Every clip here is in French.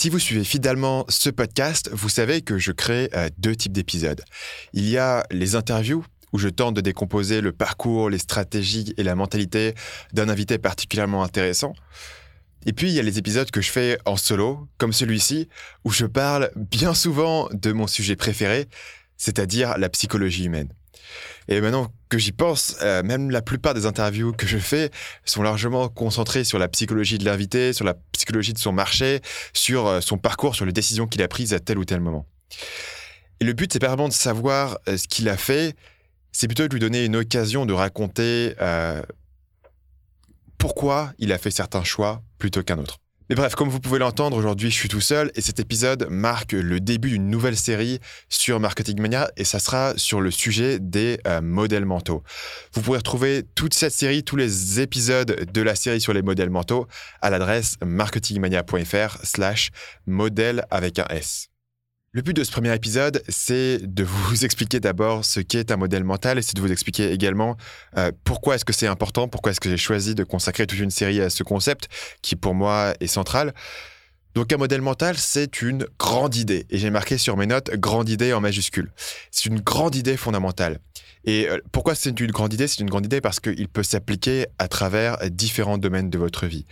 Si vous suivez fidèlement ce podcast, vous savez que je crée euh, deux types d'épisodes. Il y a les interviews où je tente de décomposer le parcours, les stratégies et la mentalité d'un invité particulièrement intéressant. Et puis, il y a les épisodes que je fais en solo, comme celui-ci, où je parle bien souvent de mon sujet préféré, c'est-à-dire la psychologie humaine. Et maintenant que j'y pense, euh, même la plupart des interviews que je fais sont largement concentrées sur la psychologie de l'invité, sur la psychologie de son marché, sur euh, son parcours, sur les décisions qu'il a prises à tel ou tel moment. Et le but, c'est pas vraiment de savoir euh, ce qu'il a fait, c'est plutôt de lui donner une occasion de raconter pourquoi il a fait certains choix plutôt qu'un autre. Mais bref, comme vous pouvez l'entendre, aujourd'hui je suis tout seul et cet épisode marque le début d'une nouvelle série sur Marketing Mania et ça sera sur le sujet des euh, modèles mentaux. Vous pourrez retrouver toute cette série, tous les épisodes de la série sur les modèles mentaux à l'adresse marketingmania.fr slash modèle avec un S. Le but de ce premier épisode, c'est de vous expliquer d'abord ce qu'est un modèle mental et c'est de vous expliquer également euh, pourquoi est-ce que c'est important, pourquoi est-ce que j'ai choisi de consacrer toute une série à ce concept qui pour moi est central. Donc un modèle mental, c'est une grande idée. Et j'ai marqué sur mes notes grande idée en majuscule. C'est une grande idée fondamentale. Et euh, pourquoi c'est une grande idée? C'est une grande idée parce qu'il peut s'appliquer à travers différents domaines de votre vie.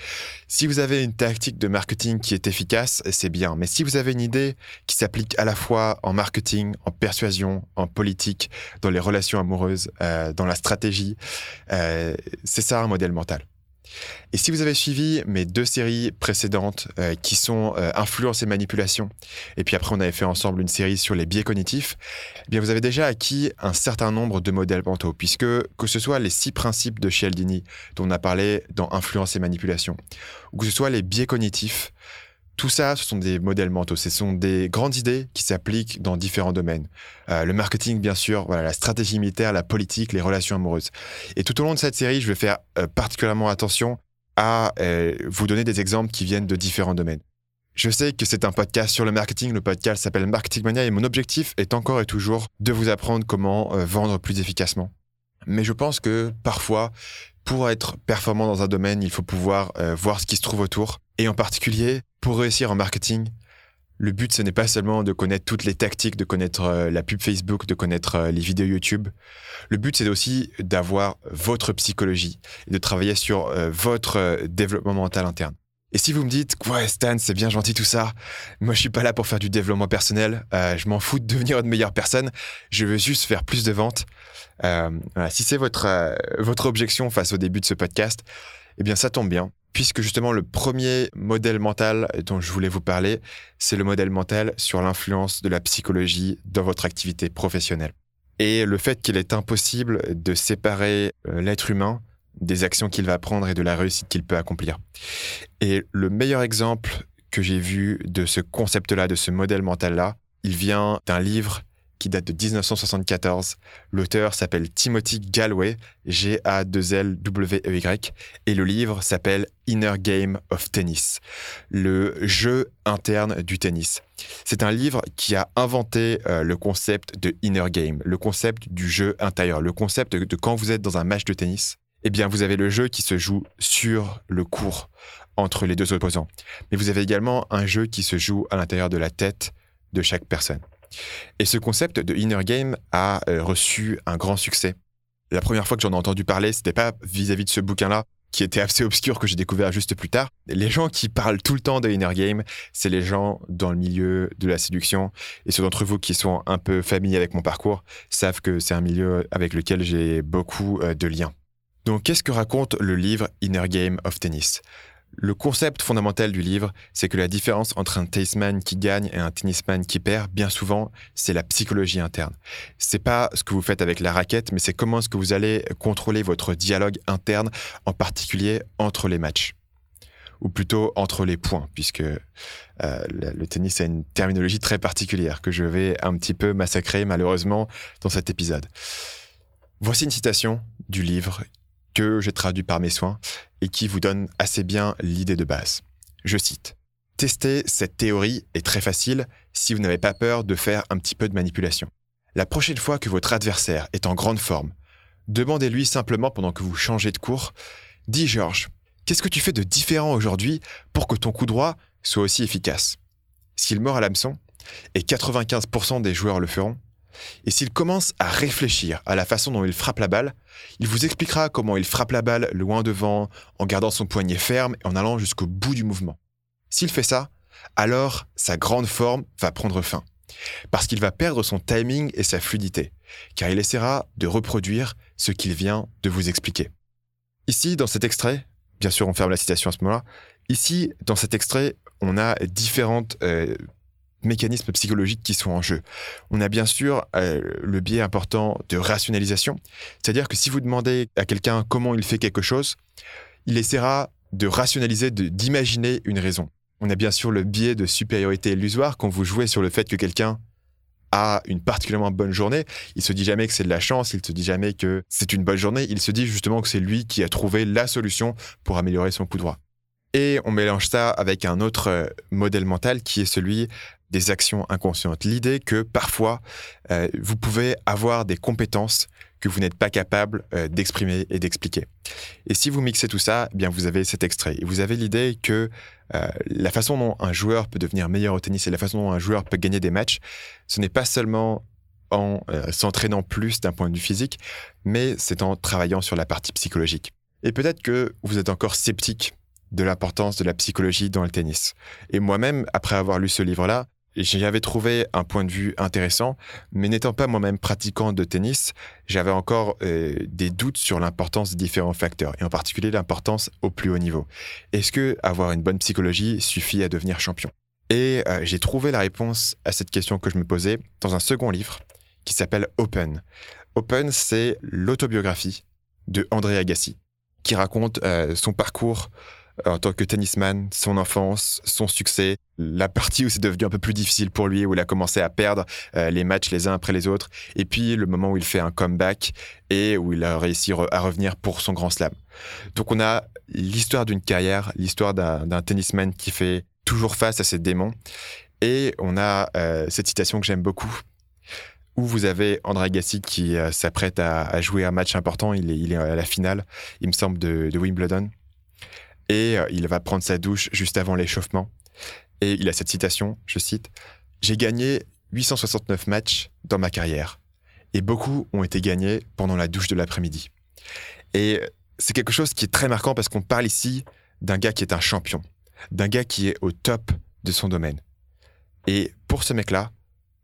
Si vous avez une tactique de marketing qui est efficace, c'est bien. Mais si vous avez une idée qui s'applique à la fois en marketing, en persuasion, en politique, dans les relations amoureuses, euh, dans la stratégie, euh, c'est ça un modèle mental. Et si vous avez suivi mes deux séries précédentes euh, qui sont euh, Influence et Manipulation, et puis après on avait fait ensemble une série sur les biais cognitifs, eh bien vous avez déjà acquis un certain nombre de modèles mentaux, puisque que ce soit les six principes de Cialdini dont on a parlé dans Influence et Manipulation, ou que ce soit les biais cognitifs, tout ça, ce sont des modèles mentaux. Ce sont des grandes idées qui s'appliquent dans différents domaines. Euh, le marketing, bien sûr, voilà, la stratégie militaire, la politique, les relations amoureuses. Et tout au long de cette série, je vais faire euh, particulièrement attention à euh, vous donner des exemples qui viennent de différents domaines. Je sais que c'est un podcast sur le marketing. Le podcast s'appelle Marketing Mania et mon objectif est encore et toujours de vous apprendre comment vendre plus efficacement. Mais je pense que parfois, pour être performant dans un domaine, il faut pouvoir voir ce qui se trouve autour. Et en particulier, pour réussir en marketing, le but, ce n'est pas seulement de connaître toutes les tactiques, de connaître euh, la pub Facebook, de connaître euh, les vidéos YouTube. Le but, c'est aussi d'avoir votre psychologie et de travailler sur euh, votre développement mental interne. Et si vous me dites, ouais, Stan, c'est bien gentil tout ça, moi je suis pas là pour faire du développement personnel, je m'en fous de devenir une meilleure personne, je veux juste faire plus de ventes. si c'est votre, votre objection face au début de ce podcast, eh bien ça tombe bien puisque justement le premier modèle mental dont je voulais vous parler, c'est le modèle mental sur l'influence de la psychologie dans votre activité professionnelle. Et le fait qu'il est impossible de séparer euh, l'être humain des actions qu'il va prendre et de la réussite qu'il peut accomplir. Et le meilleur exemple que j'ai vu de ce concept-là, de ce modèle mental-là, il vient d'un livre qui date de 1974. L'auteur s'appelle Timothy Galway, G-A-2-L-W-E-Y, et le livre s'appelle Inner Game of Tennis, le jeu interne du tennis. C'est un livre qui a inventé euh, le concept de inner game, le concept du jeu intérieur, le concept de, quand vous êtes dans un match de tennis, eh bien vous avez le jeu qui se joue sur le court entre les deux opposants. Mais vous avez également un jeu qui se joue à l'intérieur de la tête de chaque personne. Et ce concept de inner game a euh, reçu un grand succès. La première fois que j'en ai entendu parler, c'était pas vis-à-vis de ce bouquin-là, qui était assez obscur que j'ai découvert juste plus tard. Les gens qui parlent tout le temps de inner game, c'est les gens dans le milieu de la séduction. Et ceux d'entre vous qui sont un peu familiers avec mon parcours savent que c'est un milieu avec lequel j'ai beaucoup euh, de liens. Donc, qu'est-ce que raconte le livre Inner Game of Tennis? Le concept fondamental du livre, c'est que la différence entre un tennisman qui gagne et un tennisman qui perd, bien souvent, c'est la psychologie interne. C'est pas ce que vous faites avec la raquette, mais c'est comment est-ce que vous allez contrôler votre dialogue interne, en particulier entre les matchs. Ou plutôt entre les points, puisque euh, le tennis a une terminologie très particulière que je vais un petit peu massacrer malheureusement dans cet épisode. Voici une citation du livre que j'ai traduit par mes soins et qui vous donne assez bien l'idée de base. Je cite. Tester cette théorie est très facile si vous n'avez pas peur de faire un petit peu de manipulation. La prochaine fois que votre adversaire est en grande forme, demandez-lui simplement pendant que vous changez de cours, dis Georges, qu'est-ce que tu fais de différent aujourd'hui pour que ton coup droit soit aussi efficace? S'il mord à l'hameçon, et 95% des joueurs le feront, et s'il commence à réfléchir à la façon dont il frappe la balle, il vous expliquera comment il frappe la balle loin devant, en gardant son poignet ferme et en allant jusqu'au bout du mouvement. S'il fait ça, alors sa grande forme va prendre fin. Parce qu'il va perdre son timing et sa fluidité, car il essaiera de reproduire ce qu'il vient de vous expliquer. Ici, dans cet extrait, bien sûr on ferme la citation à ce moment-là, ici, dans cet extrait, on a différentes euh, mécanismes psychologiques qui sont en jeu. On a bien sûr euh, le biais important de rationalisation, c'est-à-dire que si vous demandez à quelqu'un comment il fait quelque chose, il essaiera de rationaliser, d'imaginer une raison. On a bien sûr le biais de supériorité illusoire quand vous jouez sur le fait que quelqu'un a une particulièrement bonne journée. Il se dit jamais que c'est de la chance, il se dit jamais que c'est une bonne journée, il se dit justement que c'est lui qui a trouvé la solution pour améliorer son coup droit. Et on mélange ça avec un autre euh, modèle mental qui est celui des actions inconscientes. L'idée que parfois, euh, vous pouvez avoir des compétences que vous n'êtes pas capable euh, d'exprimer et d'expliquer. Et si vous mixez tout ça, eh bien vous avez cet extrait. Et vous avez l'idée que euh, la façon dont un joueur peut devenir meilleur au tennis et la façon dont un joueur peut gagner des matchs, ce n'est pas seulement en s'entraînant plus d'un point de vue physique, mais c'est en travaillant sur la partie psychologique. Et peut-être que vous êtes encore sceptique de l'importance de la psychologie dans le tennis. Et moi-même, après avoir lu ce livre-là, J'y avais trouvé un point de vue intéressant, mais n'étant pas moi-même pratiquant de tennis, j'avais encore euh, des doutes sur l'importance des différents facteurs, et en particulier l'importance au plus haut niveau. Est-ce que avoir une bonne psychologie suffit à devenir champion? Et euh, j'ai trouvé la réponse à cette question que je me posais dans un second livre qui s'appelle Open. Open, c'est l'autobiographie de André Agassi, qui raconte euh, son parcours en tant que tennisman, son enfance, son succès, la partie où c'est devenu un peu plus difficile pour lui, où il a commencé à perdre euh, les matchs les uns après les autres, et puis le moment où il fait un comeback et où il a réussi à revenir pour son grand slam. Donc on a l'histoire d'une carrière, l'histoire d'un tennisman qui fait toujours face à ses démons, et on a euh, cette citation que j'aime beaucoup, où vous avez André Agassi qui euh, s'apprête à, jouer un match important, il est, à la finale, il me semble, de Wimbledon et euh, il va prendre sa douche juste avant l'échauffement. Et il a cette citation, je cite, J'ai gagné 869 matchs dans ma carrière, et beaucoup ont été gagnés pendant la douche de l'après-midi. Et c'est quelque chose qui est très marquant parce qu'on parle ici d'un gars qui est un champion, d'un gars qui est au top de son domaine. Et pour ce mec-là,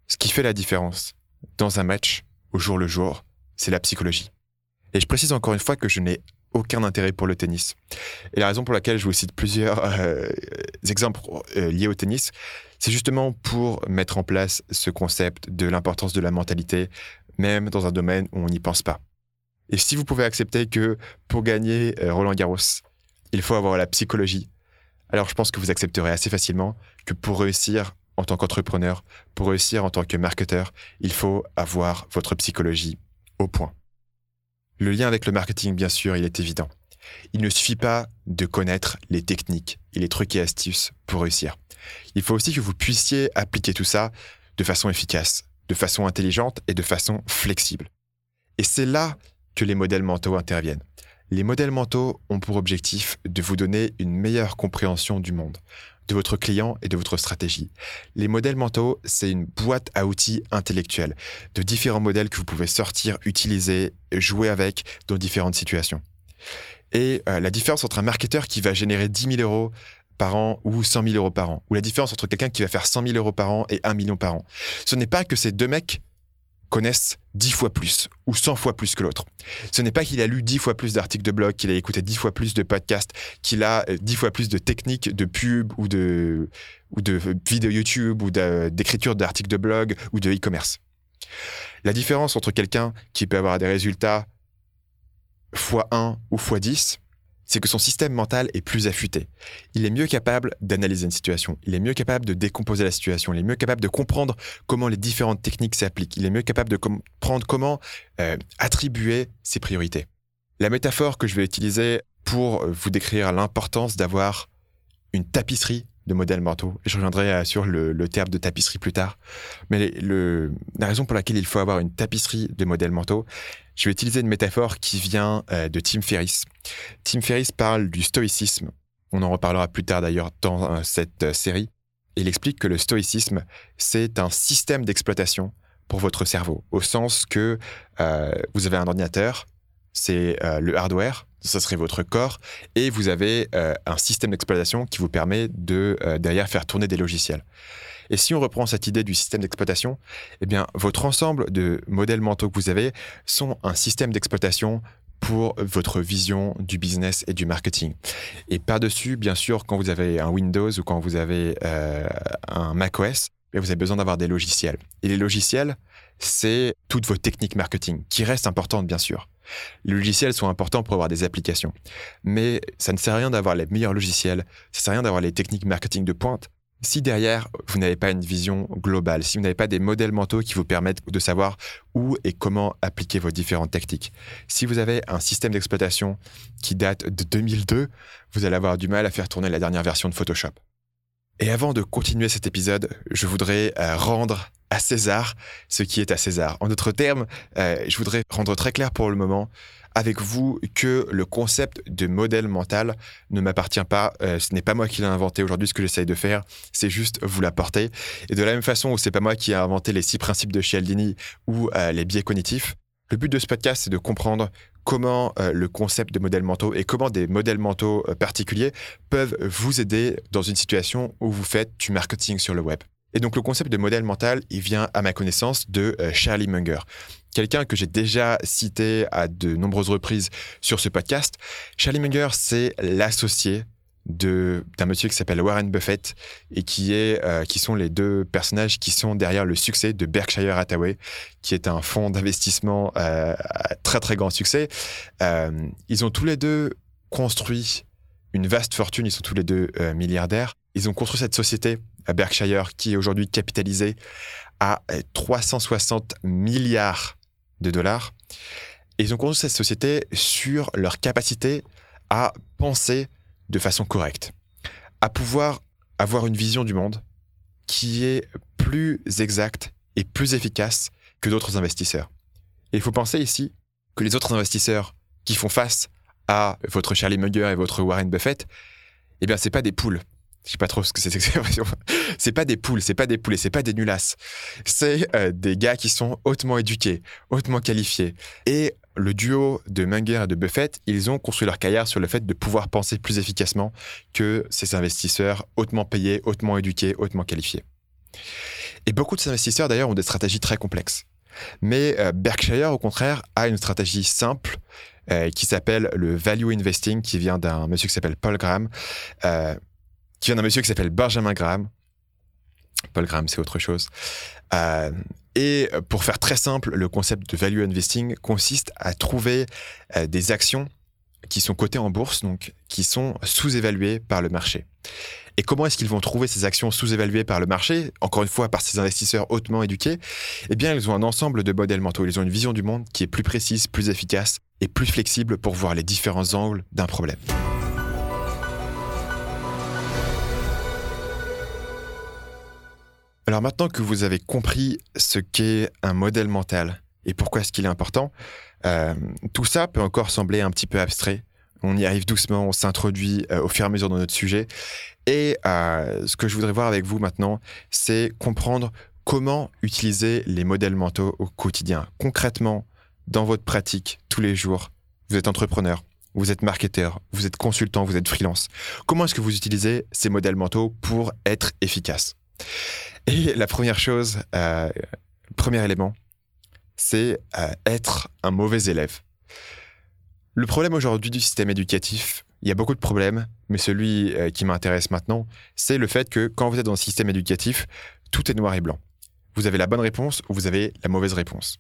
ce qui fait la différence dans un match, au jour le jour, c'est la psychologie. Et je précise encore une fois que je n'ai aucun intérêt pour le tennis. Et la raison pour laquelle je vous cite plusieurs euh, exemples euh, liés au tennis, c'est justement pour mettre en place ce concept de l'importance de la mentalité, même dans un domaine où on n'y pense pas. Et si vous pouvez accepter que pour gagner euh, Roland Garros, il faut avoir la psychologie, alors je pense que vous accepterez assez facilement que pour réussir en tant qu'entrepreneur, pour réussir en tant que marketeur, il faut avoir votre psychologie au point. Le lien avec le marketing, bien sûr, il est évident. Il ne suffit pas de connaître les techniques et les trucs et astuces pour réussir. Il faut aussi que vous puissiez appliquer tout ça de façon efficace, de façon intelligente et de façon flexible. Et c'est là que les modèles mentaux interviennent. Les modèles mentaux ont pour objectif de vous donner une meilleure compréhension du monde, de votre client et de votre stratégie. Les modèles mentaux, c'est une boîte à outils intellectuels, de différents modèles que vous pouvez sortir, utiliser, jouer avec dans différentes situations. Et euh, la différence entre un marketeur qui va générer 10 000 euros par an ou 100 000 euros par an, ou la différence entre quelqu'un qui va faire 100 000 euros par an et 1 million par an, ce n'est pas que ces deux mecs connaissent dix fois plus ou 100 fois plus que l'autre. Ce n'est pas qu'il a lu dix fois plus d'articles de blog, qu'il a écouté dix fois plus de podcasts, qu'il a euh, dix fois plus de techniques de pub ou de, ou de vidéos YouTube ou d'écriture d'articles de blog ou de e-commerce. La différence entre quelqu'un qui peut avoir des résultats x1 ou x10 c'est que son système mental est plus affûté. Il est mieux capable d'analyser une situation, il est mieux capable de décomposer la situation, il est mieux capable de comprendre comment les différentes techniques s'appliquent, il est mieux capable de comprendre comment euh, attribuer ses priorités. La métaphore que je vais utiliser pour vous décrire l'importance d'avoir une tapisserie de modèles mentaux, je reviendrai euh, sur le, terme de tapisserie plus tard, mais la raison pour laquelle il faut avoir une tapisserie de modèles mentaux, je vais utiliser une métaphore qui vient euh, de Tim Ferriss. Tim Ferriss parle du stoïcisme. On en reparlera plus tard d'ailleurs dans euh, cette série. il explique que le stoïcisme, c'est un système d'exploitation pour votre cerveau, au sens que vous avez un ordinateur, c'est le hardware, ça serait votre corps, et vous avez euh, un système d'exploitation qui vous permet de derrière faire tourner des logiciels. Et si on reprend cette idée du système d'exploitation, eh bien, votre ensemble de modèles mentaux que vous avez sont un système d'exploitation pour votre vision du business et du marketing. Et par-dessus, bien sûr, quand vous avez un Windows ou quand vous avez euh, un macOS, eh vous avez besoin d'avoir des logiciels. Et les logiciels, c'est toutes vos techniques marketing, qui restent importantes, bien sûr. Les logiciels sont importants pour avoir des applications. Mais ça ne sert à rien d'avoir les meilleurs logiciels, ça ne sert à rien d'avoir les techniques marketing de pointe si derrière, vous n'avez pas une vision globale, si vous n'avez pas des modèles mentaux qui vous permettent de savoir où et comment appliquer vos différentes techniques, si vous avez un système d'exploitation qui date de 2002, vous allez avoir du mal à faire tourner la dernière version de Photoshop. Et avant de continuer cet épisode, je voudrais euh, rendre à César ce qui est à César. En d'autres termes, euh, je voudrais rendre très clair pour le moment avec vous que le concept de modèle mental ne m'appartient pas. Euh, ce n'est pas moi qui l'ai inventé aujourd'hui. Ce que j'essaye de faire, c'est juste vous l'apporter. Et de la même façon où c'est pas moi qui ai inventé les six principes de Cialdini ou euh, les biais cognitifs, le but de ce podcast, c'est de comprendre comment le concept de modèles mentaux et comment des modèles mentaux particuliers peuvent vous aider dans une situation où vous faites du marketing sur le web. Et donc le concept de modèle mental, il vient à ma connaissance de Charlie Munger. Quelqu'un que j'ai déjà cité à de nombreuses reprises sur ce podcast. Charlie Munger, c'est l'associé d'un monsieur qui s'appelle Warren Buffett et qui est euh, qui sont les deux personnages qui sont derrière le succès de Berkshire Hathaway qui est un fonds d'investissement euh, à très très grand succès. Euh, ils ont tous les deux construit une vaste fortune. Ils sont tous les deux milliardaires. Ils ont construit cette société Berkshire qui est aujourd'hui capitalisée à 360 milliards de dollars. Et ils ont construit cette société sur leur capacité à penser de façon correcte, à pouvoir avoir une vision du monde qui est plus exacte et plus efficace que d'autres investisseurs. Et il faut penser ici que les autres investisseurs qui font face à votre Charlie Munger et votre Warren Buffett, eh bien, c'est pas des poules. Je sais pas trop ce que c'est cette expression. c'est pas des poules, c'est pas des poulets, c'est pas des nulasses. C'est euh, des gars qui sont hautement éduqués, hautement qualifiés. Et le duo de Munger et de Buffett, ils ont construit leur carrière sur le fait de pouvoir penser plus efficacement que ces investisseurs hautement payés, hautement éduqués, hautement qualifiés. Et beaucoup de ces investisseurs, d'ailleurs, ont des stratégies très complexes. Mais euh, Berkshire, au contraire, a une stratégie simple euh, qui s'appelle le value investing, qui vient d'un monsieur qui s'appelle Paul Graham qui vient d'un monsieur qui s'appelle Benjamin Graham. Paul Graham, c'est autre chose. Euh, et pour faire très simple, le concept de value investing consiste à trouver euh, des actions qui sont cotées en bourse, donc qui sont sous-évaluées par le marché. Et comment est-ce qu'ils vont trouver ces actions sous-évaluées par le marché, encore une fois par ces investisseurs hautement éduqués Eh bien, ils ont un ensemble de modèles mentaux. Ils ont une vision du monde qui est plus précise, plus efficace et plus flexible pour voir les différents angles d'un problème. Alors maintenant que vous avez compris ce qu'est un modèle mental et pourquoi est-ce qu'il est important, euh, tout ça peut encore sembler un petit peu abstrait. On y arrive doucement, on s'introduit euh, au fur et à mesure dans notre sujet. Et euh, ce que je voudrais voir avec vous maintenant, c'est comprendre comment utiliser les modèles mentaux au quotidien, concrètement, dans votre pratique, tous les jours. Vous êtes entrepreneur, vous êtes marketeur, vous êtes consultant, vous êtes freelance. Comment est-ce que vous utilisez ces modèles mentaux pour être efficace? Et la première chose, euh, premier élément, c'est euh, être un mauvais élève. Le problème aujourd'hui du système éducatif, il y a beaucoup de problèmes, mais celui euh, qui m'intéresse maintenant, c'est le fait que quand vous êtes dans le système éducatif, tout est noir et blanc. Vous avez la bonne réponse ou vous avez la mauvaise réponse.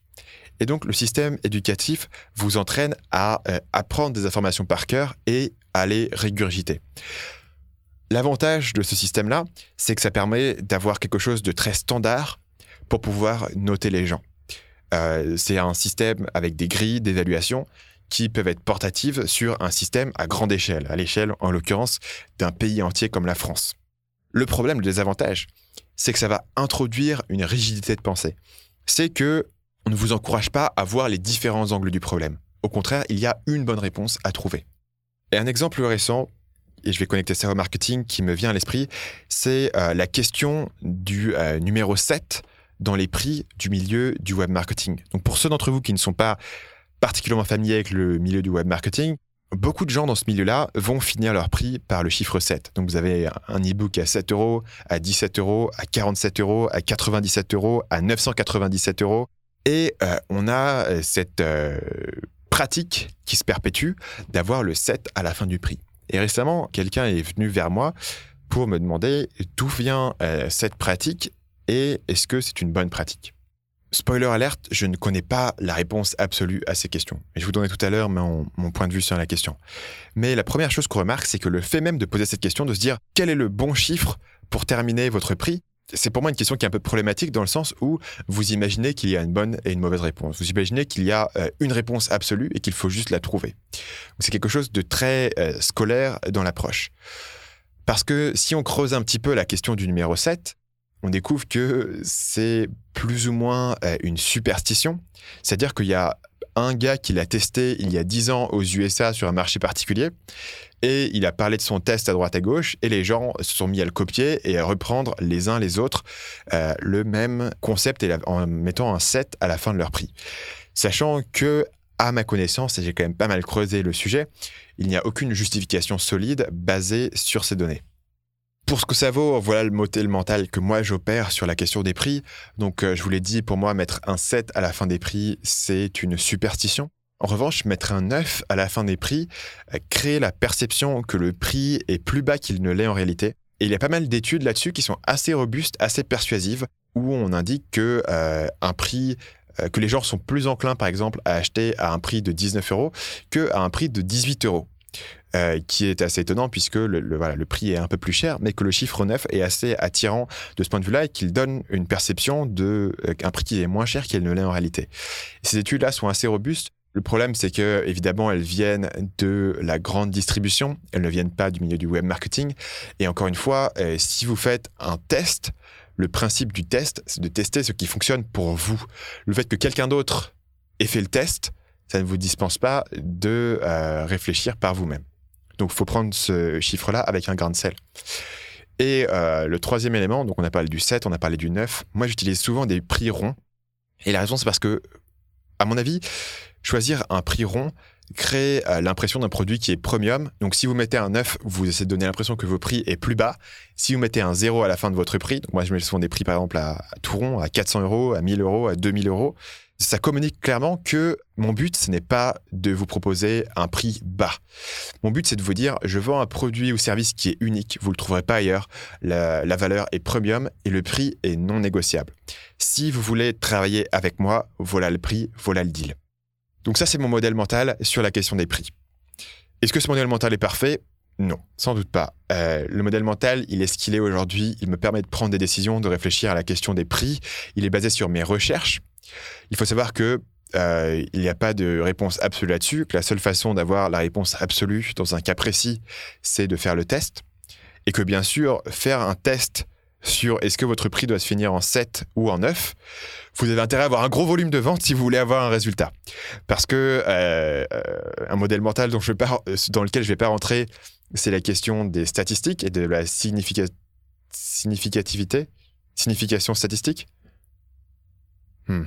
Et donc le système éducatif vous entraîne à apprendre des informations par cœur et à les régurgiter. L'avantage de ce système-là, c'est que ça permet d'avoir quelque chose de très standard pour pouvoir noter les gens. Euh, c'est un système avec des grilles d'évaluation qui peuvent être portatives sur un système à grande échelle, à l'échelle en l'occurrence d'un pays entier comme la France. Le problème, le désavantage, c'est que ça va introduire une rigidité de pensée. C'est que on ne vous encourage pas à voir les différents angles du problème. Au contraire, il y a une bonne réponse à trouver. Et un exemple récent et je vais connecter ça au marketing qui me vient à l'esprit, c'est euh, la question du euh, numéro 7 dans les prix du milieu du web marketing. Donc pour ceux d'entre vous qui ne sont pas particulièrement familiers avec le milieu du web marketing, beaucoup de gens dans ce milieu-là vont finir leur prix par le chiffre 7. Donc vous avez un e-book à 7 euros, à 17 euros, à 47 euros, à 97 euros, à 997 euros. Et euh, on a cette pratique qui se perpétue d'avoir le 7 à la fin du prix. Et récemment, quelqu'un est venu vers moi pour me demander d'où vient cette pratique et est-ce que c'est une bonne pratique? Spoiler alerte, je ne connais pas la réponse absolue à ces questions. Et je vous donnerai tout à l'heure mon, mon, point de vue sur la question. Mais la première chose qu'on remarque, c'est que le fait même de poser cette question, de se dire quel est le bon chiffre pour terminer votre prix, c'est pour moi une question qui est un peu problématique dans le sens où vous imaginez qu'il y a une bonne et une mauvaise réponse. Vous imaginez qu'il y a euh, une réponse absolue et qu'il faut juste la trouver. C'est quelque chose de très euh, scolaire dans l'approche. Parce que si on creuse un petit peu la question du numéro 7, on découvre que c'est plus ou moins euh, une superstition. C'est-à-dire qu'il y a un gars qui l'a testé il y a 10 ans aux USA sur un marché particulier et il a parlé de son test à droite à gauche et les gens se sont mis à le copier et à reprendre les uns les autres euh, le même concept en mettant un 7 à la fin de leur prix. Sachant que, à ma connaissance, et j'ai quand même pas mal creusé le sujet, il n'y a aucune justification solide basée sur ces données. Pour ce que ça vaut, voilà le modèle mental que moi j'opère sur la question des prix. Donc euh, je vous l'ai dit, pour moi, mettre un 7 à la fin des prix, c'est une superstition. En revanche, mettre un 9 à la fin des prix euh, crée la perception que le prix est plus bas qu'il ne l'est en réalité. Et il y a pas mal d'études là-dessus qui sont assez robustes, assez persuasives, où on indique que euh, un prix que les gens sont plus enclins, par exemple, à acheter à un prix de 19 euros qu'à un prix de 18 euros. Euh, qui est assez étonnant puisque le, voilà, le prix est un peu plus cher, mais que le chiffre 9 est assez attirant de ce point de vue-là et qu'il donne une perception d'un euh, prix qui est moins cher qu'il ne l'est en réalité. ces études-là sont assez robustes. Le problème, c'est que, évidemment, elles viennent de la grande distribution. Elles ne viennent pas du milieu du web marketing. Et encore une fois, euh, si vous faites un test, le principe du test, c'est de tester ce qui fonctionne pour vous. Le fait que quelqu'un d'autre ait fait le test, ça ne vous dispense pas de réfléchir par vous-même. Donc, il faut prendre ce chiffre-là avec un grain de sel. Et euh, le troisième élément, donc on a parlé du 7, on a parlé du 9. Moi, j'utilise souvent des prix ronds. Et la raison, c'est parce que, à mon avis, choisir un prix rond crée euh, l'impression d'un produit qui est premium. Donc, si vous mettez un 9, vous essayez de donner l'impression que vos prix est plus bas. Si vous mettez un 0 à la fin de votre prix, moi, je mets souvent des prix, par exemple, à, à tout rond, à 400 euros, à 1000 euros, à 2000 euros ça communique clairement que mon but, ce n'est pas de vous proposer un prix bas. Mon but, c'est de vous dire, je vends un produit ou service qui est unique, vous ne le trouverez pas ailleurs, la, valeur est premium et le prix est non négociable. Si vous voulez travailler avec moi, voilà le prix, voilà le deal. Donc ça, c'est mon modèle mental sur la question des prix. Est-ce que ce modèle mental est parfait? Non, sans doute pas. Euh, le modèle mental, il est ce qu'il est aujourd'hui. Il me permet de prendre des décisions, de réfléchir à la question des prix. Il est basé sur mes recherches. Il faut savoir que euh, il n'y a pas de réponse absolue là-dessus, que la seule façon d'avoir la réponse absolue dans un cas précis, c'est de faire le test. Et que bien sûr, faire un test sur est-ce que votre prix doit se finir en 7 ou en 9, vous avez intérêt à avoir un gros volume de vente si vous voulez avoir un résultat. Parce que euh, euh, un modèle mental dont je dans lequel je ne vais pas rentrer, c'est la question des statistiques et de la significativité, signification statistique. Hmm.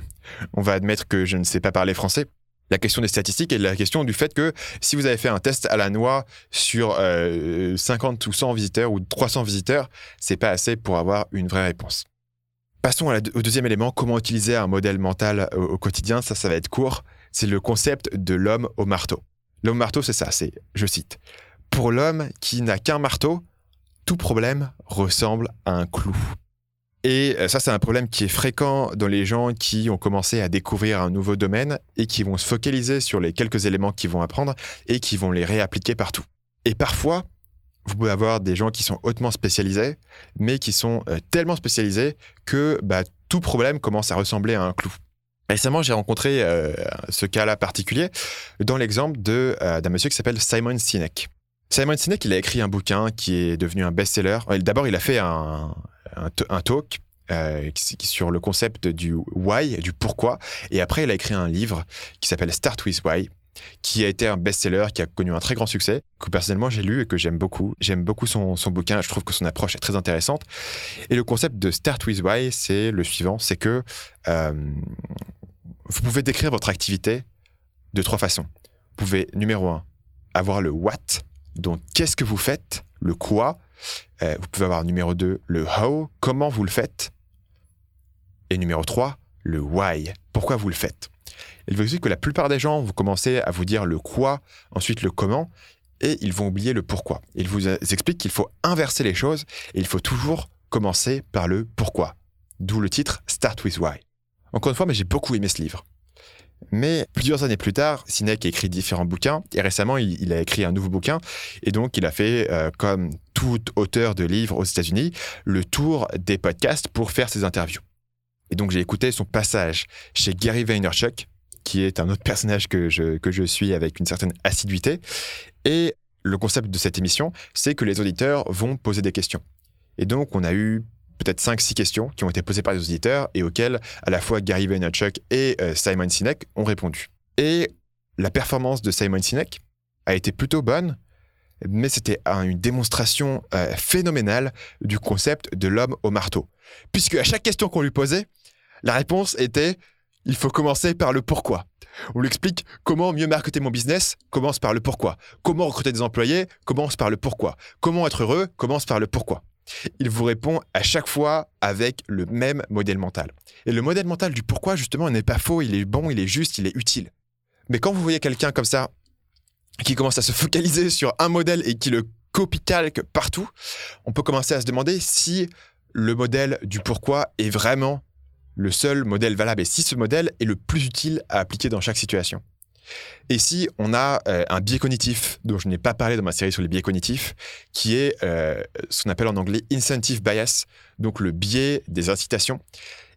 On va admettre que je ne sais pas parler français. La question des statistiques et la question du fait que si vous avez fait un test à la noix sur 50 euh, ou 100 visiteurs ou 300 visiteurs, c'est pas assez pour avoir une vraie réponse. Passons au deuxième élément, comment utiliser un modèle mental au, au quotidien. Ça, ça va être court. C'est le concept de l'homme au marteau. L'homme marteau, c'est ça. C'est, je cite, pour l'homme qui n'a qu'un marteau, tout problème ressemble à un clou. Et euh, ça, c'est un problème qui est fréquent dans les gens qui ont commencé à découvrir un nouveau domaine et qui vont se focaliser sur les quelques éléments qu'ils vont apprendre et qui vont les réappliquer partout. Et parfois, vous pouvez avoir des gens qui sont hautement spécialisés, mais qui sont euh, tellement spécialisés que bah, tout problème commence à ressembler à un clou. Récemment, j'ai rencontré euh, ce cas-là particulier dans l'exemple d'un monsieur qui s'appelle Simon Sinek. Simon Sinek, il a écrit un bouquin qui est devenu un best-seller. D'abord, il a fait un, talk euh, sur le concept du why, du pourquoi. Et après, il a écrit un livre qui s'appelle Start with Why. Qui a été un best-seller, qui a connu un très grand succès, que personnellement j'ai lu et que j'aime beaucoup. J'aime beaucoup son, bouquin, je trouve que son approche est très intéressante. Et le concept de Start with Why, c'est le suivant, c'est que euh, vous pouvez décrire votre activité de trois façons. Vous pouvez, numéro un, avoir le what, donc qu'est-ce que vous faites, le quoi. Euh, vous pouvez avoir numéro 2, le how, comment vous le faites. Et numéro 3, le why, pourquoi vous le faites. Il veut dire que la plupart des gens vont commencer à vous dire le quoi, ensuite le comment, et ils vont oublier le pourquoi. Il vous explique qu'il faut inverser les choses et il faut toujours commencer par le pourquoi. D'où le titre Start with Why. Encore une fois, mais j'ai beaucoup aimé ce livre. Mais plusieurs années plus tard, Sinek a écrit différents bouquins et récemment, il, a écrit un nouveau bouquin et donc il a fait, euh, comme tout auteur de livres aux États-Unis, le tour des podcasts pour faire ses interviews. Et donc j'ai écouté son passage chez Gary Vaynerchuk, qui est un autre personnage que je, que je suis avec une certaine assiduité. Et le concept de cette émission, c'est que les auditeurs vont poser des questions. Et donc on a eu peut-être 5-6 questions qui ont été posées par les auditeurs et auxquelles à la fois Gary Vaynerchuk et euh, Simon Sinek ont répondu. Et la performance de Simon Sinek a été plutôt bonne, mais c'était une démonstration euh, phénoménale du concept de l'homme au marteau. Puisque à chaque question qu'on lui posait, la réponse était il faut commencer par le pourquoi. On lui explique comment mieux marketer mon business, commence par le pourquoi. Comment recruter des employés, commence par le pourquoi. Comment être heureux, commence par le pourquoi. Il vous répond à chaque fois avec le même modèle mental. Et le modèle mental du pourquoi, justement, n'est pas faux, il est bon, il est juste, il est utile. Mais quand vous voyez quelqu'un comme ça, qui commence à se focaliser sur un modèle et qui le copie-calque partout, on peut commencer à se demander si le modèle du pourquoi est vraiment le seul modèle valable et si ce modèle est le plus utile à appliquer dans chaque situation. Et si on a euh, un biais cognitif, dont je n'ai pas parlé dans ma série sur les biais cognitifs, qui est euh, ce qu'on appelle en anglais incentive bias, donc le biais des incitations.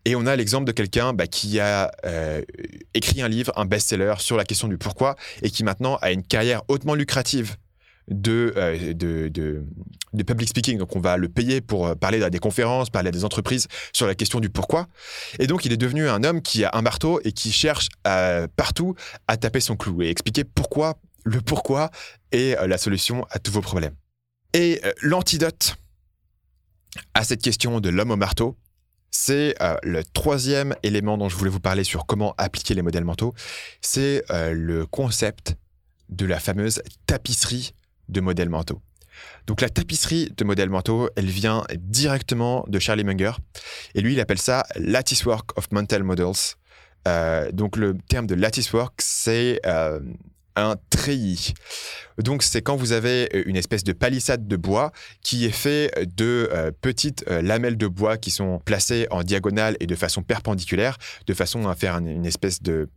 Et on a l'exemple de quelqu'un bah, qui a euh, écrit un livre, un best-seller sur la question du pourquoi, et qui maintenant a une carrière hautement lucrative de, de, de, public speaking. Donc, on va le payer pour parler à des conférences, parler à des entreprises sur la question du pourquoi. Et donc, il est devenu un homme qui a un marteau et qui cherche partout à taper son clou et expliquer pourquoi, le pourquoi est la solution à tous vos problèmes. Et l'antidote à cette question de l'homme au marteau, c'est le troisième élément dont je voulais vous parler sur comment appliquer les modèles mentaux. C'est le concept de la fameuse tapisserie de modèles mentaux. Donc la tapisserie de modèles mentaux, elle vient directement de Charlie Munger. Et lui, il appelle ça Latticework of Mental Models. Euh, donc le terme de latticework, c'est euh, un treillis. Donc c'est quand vous avez une espèce de palissade de bois qui est fait de euh, petites lamelles de bois qui sont placées en diagonale et de façon perpendiculaire, de façon à faire une espèce de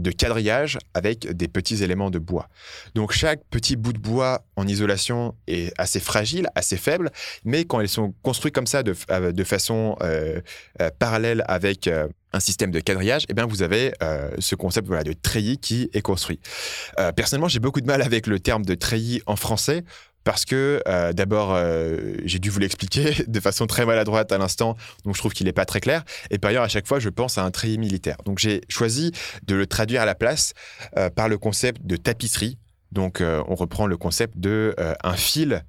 de quadrillage avec des petits éléments de bois. Donc chaque petit bout de bois en isolation est assez fragile, assez faible, mais quand ils sont construits comme ça de, euh, de façon euh, euh, parallèle avec un système de quadrillage, eh bien vous avez ce concept voilà, de treillis qui est construit. personnellement, j'ai beaucoup de mal avec le terme de treillis en français parce que euh, d'abord, euh, j'ai dû vous l'expliquer de façon très maladroite à l'instant, donc je trouve qu'il n'est pas très clair. Et par ailleurs, à chaque fois, je pense à un treillis militaire. Donc j'ai choisi de le traduire à la place euh, par le concept de tapisserie. Donc on reprend le concept de un fil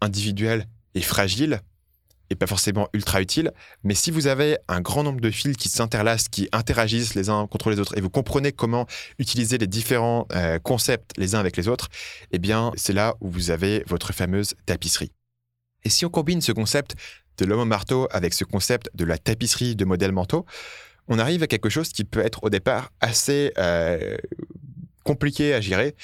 individuel et fragile et pas forcément ultra utile. Mais si vous avez un grand nombre de fils qui s'interlacent, qui interagissent les uns contre les autres, et vous comprenez comment utiliser les différents euh, concepts les uns avec les autres, eh bien, c'est là où vous avez votre fameuse tapisserie. Et si on combine ce concept de l'homme au marteau avec ce concept de la tapisserie de modèles mentaux, on arrive à quelque chose qui peut être au départ assez euh, compliqué à gérer.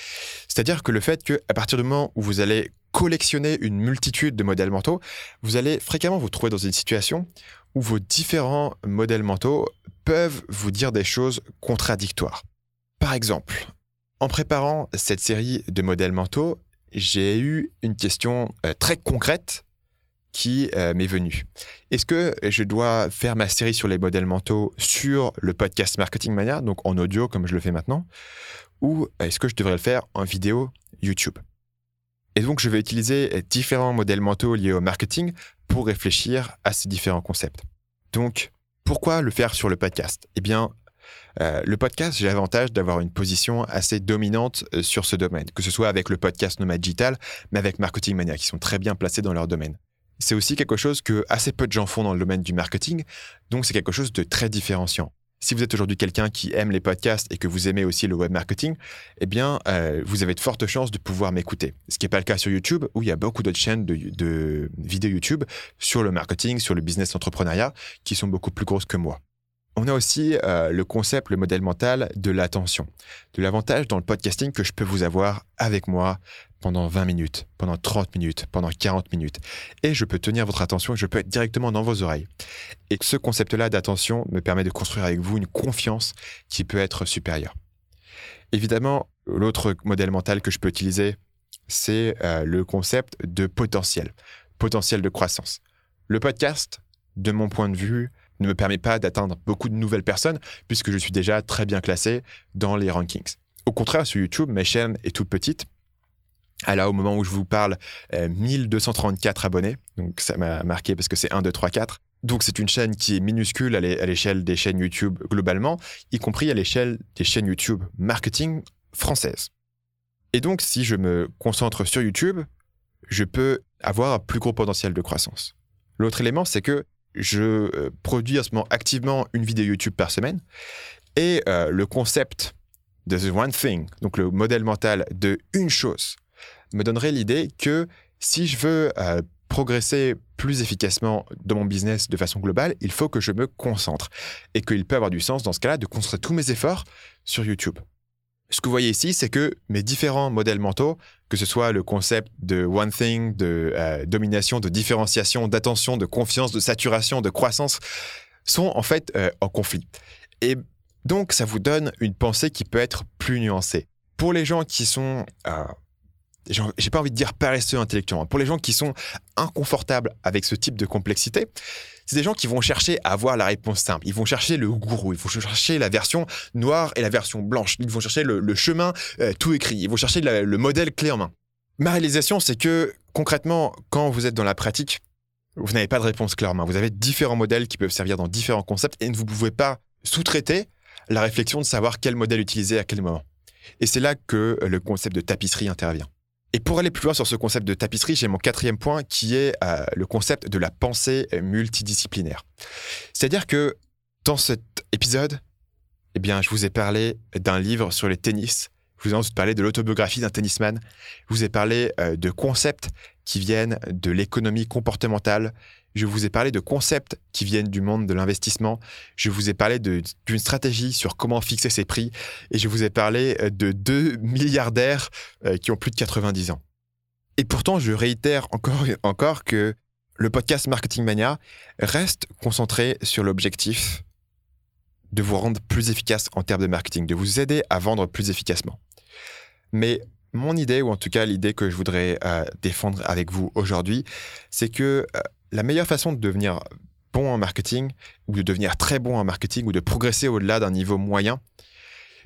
C'est-à-dire que le fait qu'à partir du moment où vous allez collectionner une multitude de modèles mentaux, vous allez fréquemment vous trouver dans une situation où vos différents modèles mentaux peuvent vous dire des choses contradictoires. Par exemple, en préparant cette série de modèles mentaux, j'ai eu une question euh, très concrète qui euh, m'est venue. Est-ce que je dois faire ma série sur les modèles mentaux sur le podcast Marketing Mania, donc en audio comme je le fais maintenant, ou est-ce que je devrais le faire en vidéo YouTube? Et donc, je vais utiliser différents modèles mentaux liés au marketing pour réfléchir à ces différents concepts. Donc, pourquoi le faire sur le podcast? Eh bien, Euh, le podcast, j'ai l'avantage d'avoir une position assez dominante euh, sur ce domaine, que ce soit avec le podcast Nomad Digital, mais avec Marketing Mania, qui sont très bien placés dans leur domaine. C'est aussi quelque chose que assez peu de gens font dans le domaine du marketing, donc c'est quelque chose de très différenciant. Si vous êtes aujourd'hui quelqu'un qui aime les podcasts et que vous aimez aussi le web marketing, eh bien, euh, vous avez de fortes chances de pouvoir m'écouter. Ce qui n'est pas le cas sur YouTube, où il y a beaucoup d'autres chaînes de, de vidéos YouTube sur le marketing, sur le business entrepreneuriat, qui sont beaucoup plus grosses que moi. On a aussi euh, le concept, le modèle mental de l'attention, de l'avantage dans le podcasting que je peux vous avoir avec moi pendant 20 minutes, pendant 30 minutes, pendant 40 minutes. Et je peux tenir votre attention et je peux être directement dans vos oreilles. Et ce concept-là d'attention me permet de construire avec vous une confiance qui peut être supérieure. Évidemment, l'autre modèle mental que je peux utiliser, c'est euh, le concept de potentiel, potentiel de croissance. Le podcast, de mon point de vue, ne me permet pas d'atteindre beaucoup de nouvelles personnes puisque je suis déjà très bien classé dans les rankings. Au contraire, sur YouTube, ma chaîne est toute petite. Elle a au moment où je vous parle 1234 euh, abonnés. Donc ça m'a marqué parce que c'est 1, 2, 3, 4. Donc c'est une chaîne qui est minuscule à l'échelle des chaînes YouTube globalement, y compris à l'échelle des chaînes YouTube marketing françaises. Et donc si je me concentre sur YouTube, je peux avoir un plus gros potentiel de croissance. L'autre élément, c'est que je euh, produis en ce moment activement une vidéo YouTube par semaine. Et euh, le concept de The One Thing, donc le modèle mental de une chose, me donnerait l'idée que si je veux euh, progresser plus efficacement dans mon business de façon globale, il faut que je me concentre. Et qu'il peut avoir du sens dans ce cas-là de concentrer tous mes efforts sur YouTube. Ce que vous voyez ici, c'est que mes différents modèles mentaux, que ce soit le concept de one thing, de euh, domination, de différenciation, d'attention, de confiance, de saturation, de croissance, sont en fait euh, en conflit. Et donc, ça vous donne une pensée qui peut être plus nuancée. Pour les gens qui sont euh, j'ai pas envie de dire paresseux intellectuellement, pour les gens qui sont inconfortables avec ce type de complexité, c'est des gens qui vont chercher à avoir la réponse simple. Ils vont chercher le gourou, ils vont chercher la version noire et la version blanche. Ils vont chercher le, chemin euh, tout écrit. Ils vont chercher le modèle clé en main. Ma réalisation, c'est que concrètement, quand vous êtes dans la pratique, vous n'avez pas de réponse claire en main. Vous avez différents modèles qui peuvent servir dans différents concepts et vous ne pouvez pas sous-traiter la réflexion de savoir quel modèle utiliser à quel moment. Et c'est là que le concept de tapisserie intervient. Et pour aller plus loin sur ce concept de tapisserie, j'ai mon quatrième point qui est euh, le concept de la pensée multidisciplinaire. C'est-à-dire que dans cet épisode, eh bien, je vous ai parlé d'un livre sur le tennis. Je vous ai ensuite parlé de l'autobiographie d'un tennisman. Je vous ai parlé euh, de concepts qui viennent de l'économie comportementale, je vous ai parlé de concepts qui viennent du monde de l'investissement. Je vous ai parlé d'une stratégie sur comment fixer ses prix. Et je vous ai parlé euh, de deux milliardaires euh, qui ont plus de 90 ans. Et pourtant, je réitère encore, encore que le podcast Marketing Mania reste concentré sur l'objectif de vous rendre plus efficace en termes de marketing, de vous aider à vendre plus efficacement. Mais mon idée, ou en tout cas l'idée que je voudrais euh, défendre avec vous aujourd'hui, c'est que la meilleure façon de devenir bon en marketing, ou de devenir très bon en marketing, ou de progresser au-delà d'un niveau moyen,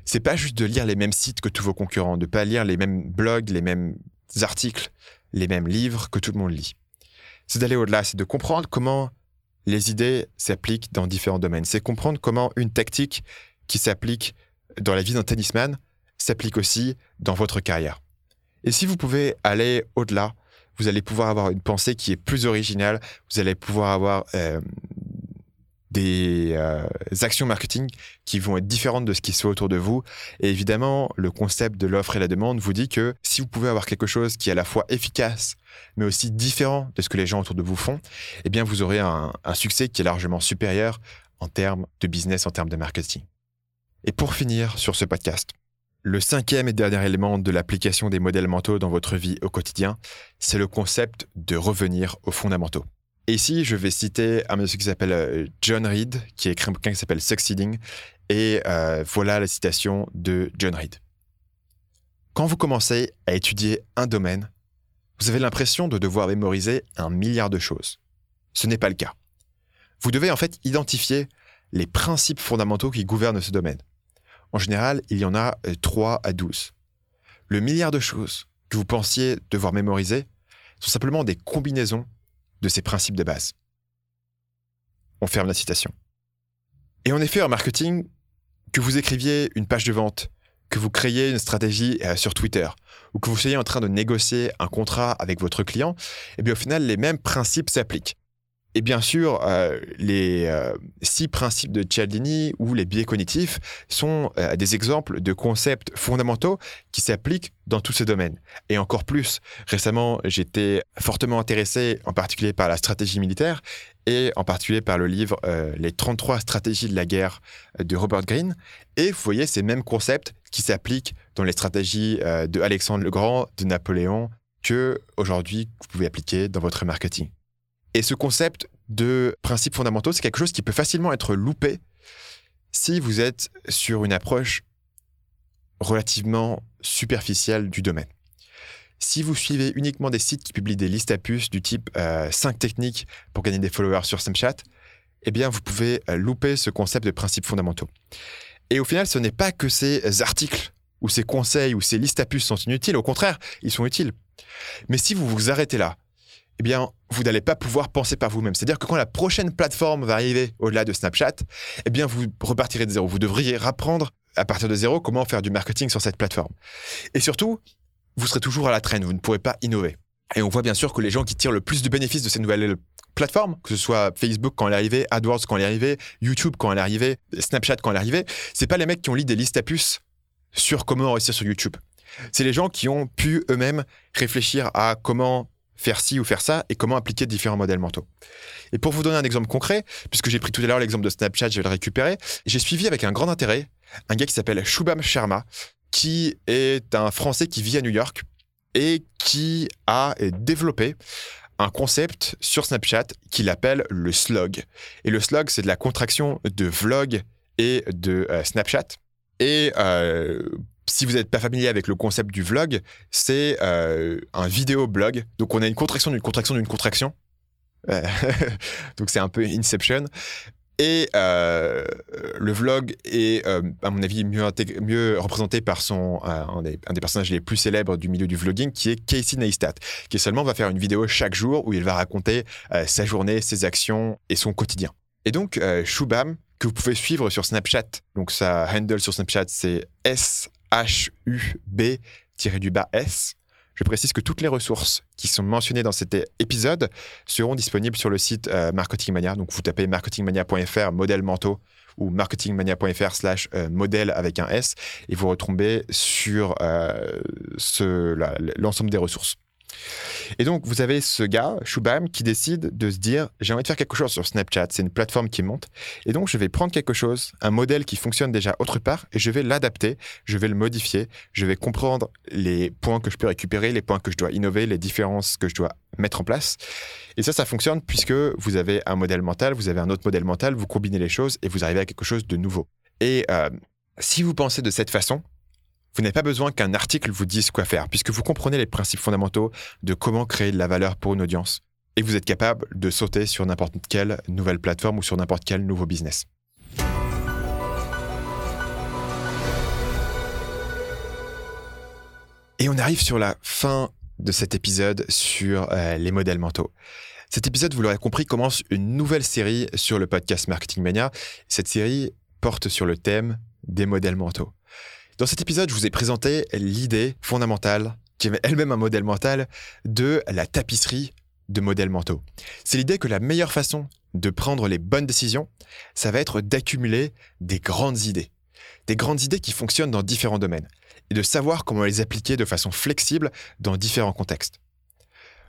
c'est pas juste de lire les mêmes sites que tous vos concurrents, de pas lire les mêmes blogs, les mêmes articles, les mêmes livres que tout le monde lit. C'est d'aller au-delà, c'est de comprendre comment les idées s'appliquent dans différents domaines. C'est comprendre comment une tactique qui s'applique dans la vie d'un tennisman s'applique aussi dans votre carrière. Et si vous pouvez aller au-delà, vous allez pouvoir avoir une pensée qui est plus originale, vous allez pouvoir avoir euh, des euh, actions marketing qui vont être différentes de ce qui se fait autour de vous. Et évidemment, le concept de l'offre et la demande vous dit que si vous pouvez avoir quelque chose qui est à la fois efficace, mais aussi différent de ce que les gens autour de vous font, eh bien, vous aurez un, un succès qui est largement supérieur en termes de business, en termes de marketing. Et pour finir sur ce podcast, le cinquième et dernier élément de l'application des modèles mentaux dans votre vie au quotidien, c'est le concept de revenir aux fondamentaux. Et ici, je vais citer un monsieur qui s'appelle euh, John Reed, qui a écrit un bouquin qui s'appelle Succeeding, et euh, voilà la citation de John Reed. Quand vous commencez à étudier un domaine, vous avez l'impression de devoir mémoriser un milliard de choses. Ce n'est pas le cas. Vous devez en fait identifier les principes fondamentaux qui gouvernent ce domaine. En général, il y en a 3 euh, à 12. Le milliard de choses que vous pensiez devoir mémoriser sont simplement des combinaisons de ces principes de base. On ferme la citation. Et en effet, en marketing, Que vous écriviez une page de vente, que vous créiez une stratégie euh, sur Twitter, ou que vous soyez en train de négocier un contrat avec votre client, eh bien au final, les mêmes principes s'appliquent. Et bien sûr, euh, les euh, six principes de Cialdini ou les biais cognitifs sont euh, des exemples de concepts fondamentaux qui s'appliquent dans tous ces domaines. Et encore plus, récemment, j'étais fortement intéressé en particulier par la stratégie militaire et en particulier par le livre Les 33 stratégies de la guerre de Robert Greene. Et vous voyez ces mêmes concepts qui s'appliquent dans les stratégies de Alexandre le Grand, de Napoléon, que aujourd'hui vous pouvez appliquer dans votre marketing. Et ce concept de principes fondamentaux, c'est quelque chose qui peut facilement être loupé si vous êtes sur une approche relativement superficielle du domaine. Si vous suivez uniquement des sites qui publient des listes à puces du type 5 euh, techniques pour gagner des followers sur Snapchat, eh bien, vous pouvez euh, louper ce concept de principes fondamentaux. Et au final, ce n'est pas que ces articles ou ces conseils ou ces listes à puces sont inutiles. Au contraire, ils sont utiles. Mais si vous vous arrêtez là eh bien, vous n'allez pas pouvoir penser par vous-même. C'est-à-dire que quand la prochaine plateforme va arriver au-delà de Snapchat, eh bien, vous repartirez de zéro. Vous devriez apprendre à partir de zéro comment faire du marketing sur cette plateforme. Et surtout, vous serez toujours à la traîne. Vous ne pourrez pas innover. Et on voit bien sûr que les gens qui tirent le plus de bénéfices de ces nouvelles plateformes, que ce soit Facebook quand elle est arrivée, AdWords quand elle est arrivée, YouTube quand elle est arrivée, Snapchat quand elle est arrivée, c'est pas les mecs qui ont lu des listes à puces sur comment réussir sur YouTube. C'est les gens qui ont pu eux-mêmes réfléchir à comment faire ci ou faire ça et comment appliquer différents modèles mentaux. Et pour vous donner un exemple concret, puisque j'ai pris tout à l'heure l'exemple de Snapchat, je vais le récupérer, j'ai suivi avec un grand intérêt un gars qui s'appelle Shubham Sharma, qui est un Français qui vit à New York et qui a développé un concept sur Snapchat qu'il appelle le slog. Et le slog, c'est de la contraction de vlog et de euh, Snapchat. Et euh, si vous n'êtes pas familier avec le concept du vlog, c'est euh, un vidéo blog. Donc on a une contraction d'une contraction d'une contraction. Euh, donc c'est un peu Inception. Et euh, le vlog est, à mon avis, mieux, mieux représenté par son, un des, un, des, personnages les plus célèbres du milieu du vlogging, qui est Casey Neistat, qui seulement va faire une vidéo chaque jour où il va raconter sa journée, ses actions et son quotidien. Et donc, Shubham, que vous pouvez suivre sur Snapchat, donc sa handle sur Snapchat, c'est S H-U-B-S. Je précise que toutes les ressources qui sont mentionnées dans cet épisode seront disponibles sur le site euh, Marketing Mania. Donc, vous tapez marketingmania.fr, modèle manteau, ou marketingmania.fr slash euh, modèle avec un S, et vous retombez sur euh, l'ensemble des ressources. Et donc, vous avez ce gars, Shubham, qui décide de se dire j'ai envie de faire quelque chose sur Snapchat, c'est une plateforme qui monte. Et donc, je vais prendre quelque chose, un modèle qui fonctionne déjà autre part, et je vais l'adapter, je vais le modifier, je vais comprendre les points que je peux récupérer, les points que je dois innover, les différences que je dois mettre en place. Et ça, ça fonctionne puisque vous avez un modèle mental, vous avez un autre modèle mental, vous combinez les choses et vous arrivez à quelque chose de nouveau. Et euh, si vous pensez de cette façon, vous n'avez pas besoin qu'un article vous dise quoi faire, puisque vous comprenez les principes fondamentaux de comment créer de la valeur pour une audience. Et vous êtes capable de sauter sur n'importe quelle nouvelle plateforme ou sur n'importe quel nouveau business. Et on arrive sur la fin de cet épisode sur euh, les modèles mentaux. Cet épisode, vous l'aurez compris, commence une nouvelle série sur le podcast Marketing Mania. Cette série porte sur le thème des modèles mentaux. Dans cet épisode, je vous ai présenté l'idée fondamentale, qui est elle-même un modèle mental, de la tapisserie de modèles mentaux. C'est l'idée que la meilleure façon de prendre les bonnes décisions, ça va être d'accumuler des grandes idées. Des grandes idées qui fonctionnent dans différents domaines et de savoir comment les appliquer de façon flexible dans différents contextes.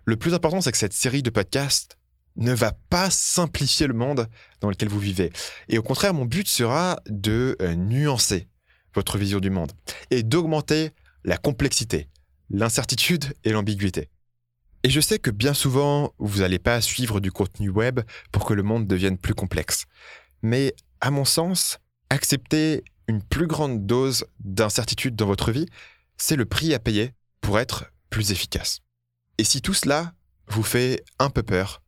Le plus important, c'est que cette série de podcasts ne va pas simplifier le monde dans lequel vous vivez. Et au contraire, mon but sera de euh, nuancer votre vision du monde et d'augmenter la complexité, l'incertitude et l'ambiguïté. Et je sais que bien souvent, vous n'allez pas suivre du contenu web pour que le monde devienne plus complexe. Mais à mon sens, accepter une plus grande dose d'incertitude dans votre vie, c'est le prix à payer pour être plus efficace. Et si tout cela vous fait un peu peur,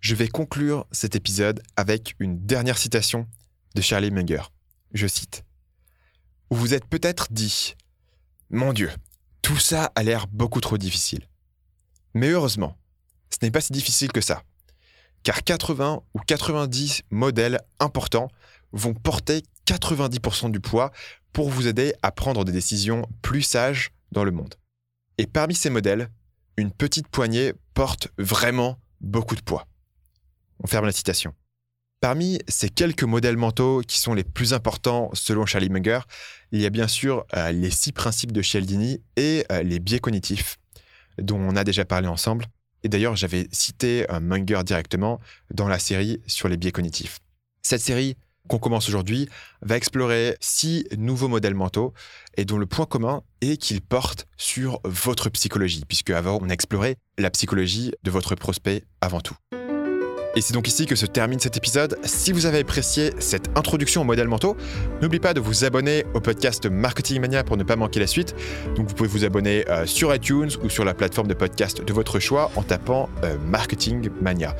je vais conclure cet épisode avec une dernière citation de Charlie Munger. Je cite où vous êtes peut-être dit Mon Dieu, tout ça a l'air beaucoup trop difficile. Mais heureusement, ce n'est pas si difficile que ça. Car 80 ou 90 modèles importants vont porter 90% du poids pour vous aider à prendre des décisions plus sages dans le monde. Et parmi ces modèles, une petite poignée porte vraiment beaucoup de poids. On ferme la citation. Parmi ces quelques modèles mentaux qui sont les plus importants selon Charlie Munger, il y a bien sûr euh, les six principes de Cialdini et euh, les biais cognitifs, dont on a déjà parlé ensemble. Et d'ailleurs, j'avais cité euh, Munger directement dans la série sur les biais cognitifs. Cette série qu'on commence aujourd'hui va explorer six nouveaux modèles mentaux et dont le point commun est qu'ils portent sur votre psychologie, puisque avant on a exploré la psychologie de votre prospect avant tout. Et c'est donc ici que se termine cet épisode. Si vous avez apprécié cette introduction aux modèles mentaux, n'oubliez pas de vous abonner au podcast Marketing Mania pour ne pas manquer la suite. Donc vous pouvez vous abonner euh, sur iTunes ou sur la plateforme de podcast de votre choix en tapant euh, Marketing Mania.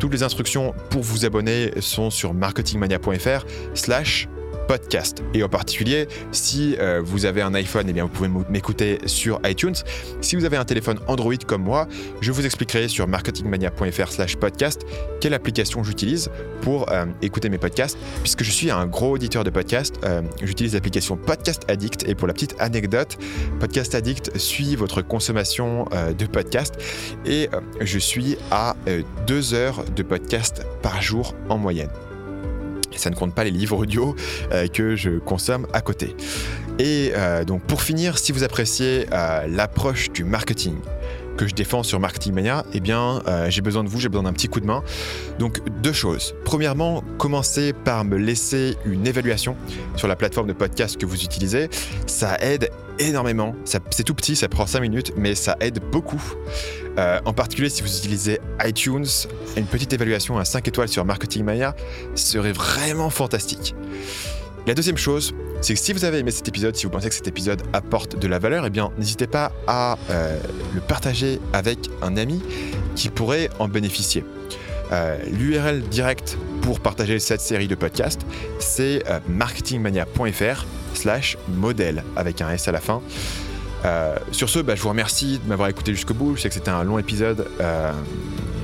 Toutes les instructions pour vous abonner sont sur marketingmania.fr slash podcast. Et en particulier, si euh, vous avez un iPhone, eh bien, vous pouvez m'écouter sur iTunes. Si vous avez un téléphone Android comme moi, je vous expliquerai sur marketingmania.fr slash podcast quelle application j'utilise pour euh, écouter mes podcasts, puisque je suis un gros auditeur de podcasts. Euh, j'utilise l'application Podcast Addict et pour la petite anecdote, Podcast Addict suit votre consommation de podcasts et je suis à deux heures de podcast par jour en moyenne. Ça ne compte pas les livres audio euh, que je consomme à côté. Et euh, donc pour finir, si vous appréciez euh, l'approche du marketing, que je défends sur Marketing Mania, eh bien, j'ai besoin de vous, j'ai besoin d'un petit coup de main. Donc, deux choses. Premièrement, commencez par me laisser une évaluation sur la plateforme de podcast que vous utilisez. Ça aide énormément. C'est tout petit, ça prend 5 minutes, mais ça aide beaucoup. Euh, en particulier, si vous utilisez iTunes, une petite évaluation à 5 étoiles sur Marketing Mania serait vraiment fantastique. La deuxième chose, c'est que si vous avez aimé cet épisode, si vous pensez que cet épisode apporte de la valeur, eh bien, n'hésitez pas à euh, le partager avec un ami qui pourrait en bénéficier. Euh, L'URL direct pour partager cette série de podcasts, c'est marketingmania.fr slash modèle avec un S à la fin. Euh, sur ce, bah, je vous remercie de m'avoir écouté jusqu'au bout. Je sais que c'était un long épisode. Euh,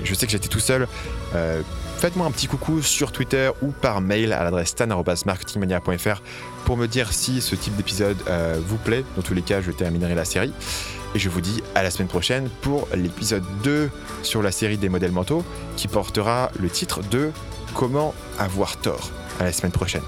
je sais que j'étais tout seul. Euh, faites-moi un petit coucou sur Twitter ou par mail à l'adresse stan.marketingmania.fr pour me dire si ce type d'épisode vous plaît. Dans tous les cas, je terminerai la série. Et je vous dis à la semaine prochaine pour l'épisode 2 sur la série des modèles mentaux qui portera le titre de Comment avoir tort. À la semaine prochaine.